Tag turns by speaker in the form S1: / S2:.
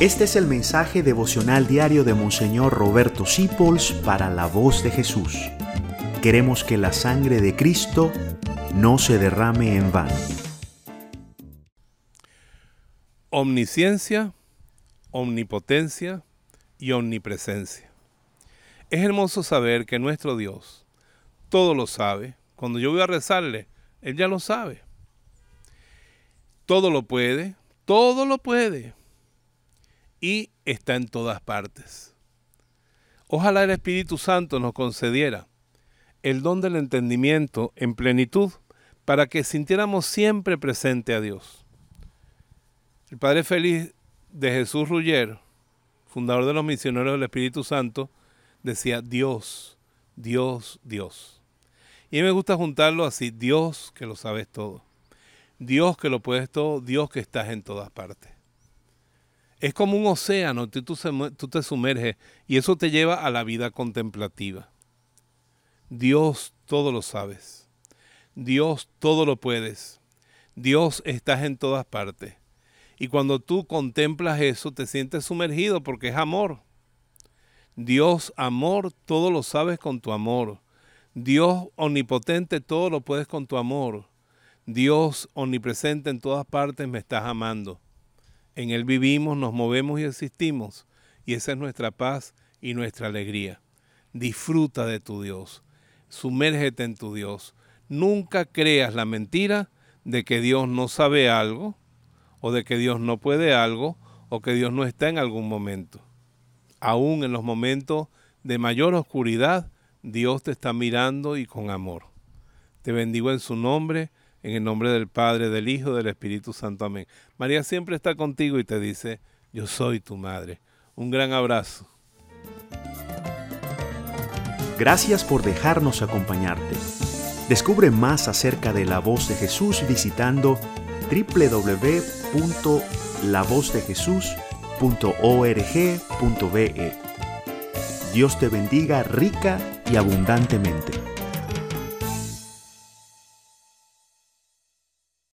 S1: Este es el mensaje devocional diario de Monseñor Roberto Sipols para la voz de Jesús. Queremos que la sangre de Cristo no se derrame en vano.
S2: Omnisciencia, omnipotencia y omnipresencia. Es hermoso saber que nuestro Dios todo lo sabe. Cuando yo voy a rezarle, Él ya lo sabe. Todo lo puede, todo lo puede y está en todas partes. Ojalá el Espíritu Santo nos concediera el don del entendimiento en plenitud para que sintiéramos siempre presente a Dios. El Padre Feliz de Jesús Rugger, fundador de los misioneros del Espíritu Santo, decía Dios, Dios, Dios. Y a mí me gusta juntarlo así, Dios que lo sabes todo, Dios que lo puedes todo, Dios que estás en todas partes. Es como un océano, tú, tú, te sumerges y eso te lleva a la vida contemplativa. Dios todo lo sabes. Dios todo lo puedes. Dios estás en todas partes. Y cuando tú contemplas eso, te sientes sumergido porque es amor. Dios, amor, todo lo sabes con tu amor. Dios omnipotente, todo lo puedes con tu amor. Dios omnipresente en todas partes, me estás amando. En Él vivimos, nos movemos y existimos. Y esa es nuestra paz y nuestra alegría. Disfruta de tu Dios. Sumérgete en tu Dios. Nunca creas la mentira de que Dios no sabe algo, o de que Dios no puede algo, o que Dios no está en algún momento. Aún en los momentos de mayor oscuridad, Dios te está mirando y con amor. Te bendigo en su nombre en el nombre del Padre, del Hijo, del Espíritu Santo. Amén. María siempre está contigo y te dice, yo soy tu madre. Un gran abrazo.
S1: Gracias por dejarnos acompañarte. Descubre más acerca de la voz de Jesús visitando www.lavozdejesús.org.be. Dios te bendiga rica y abundantemente.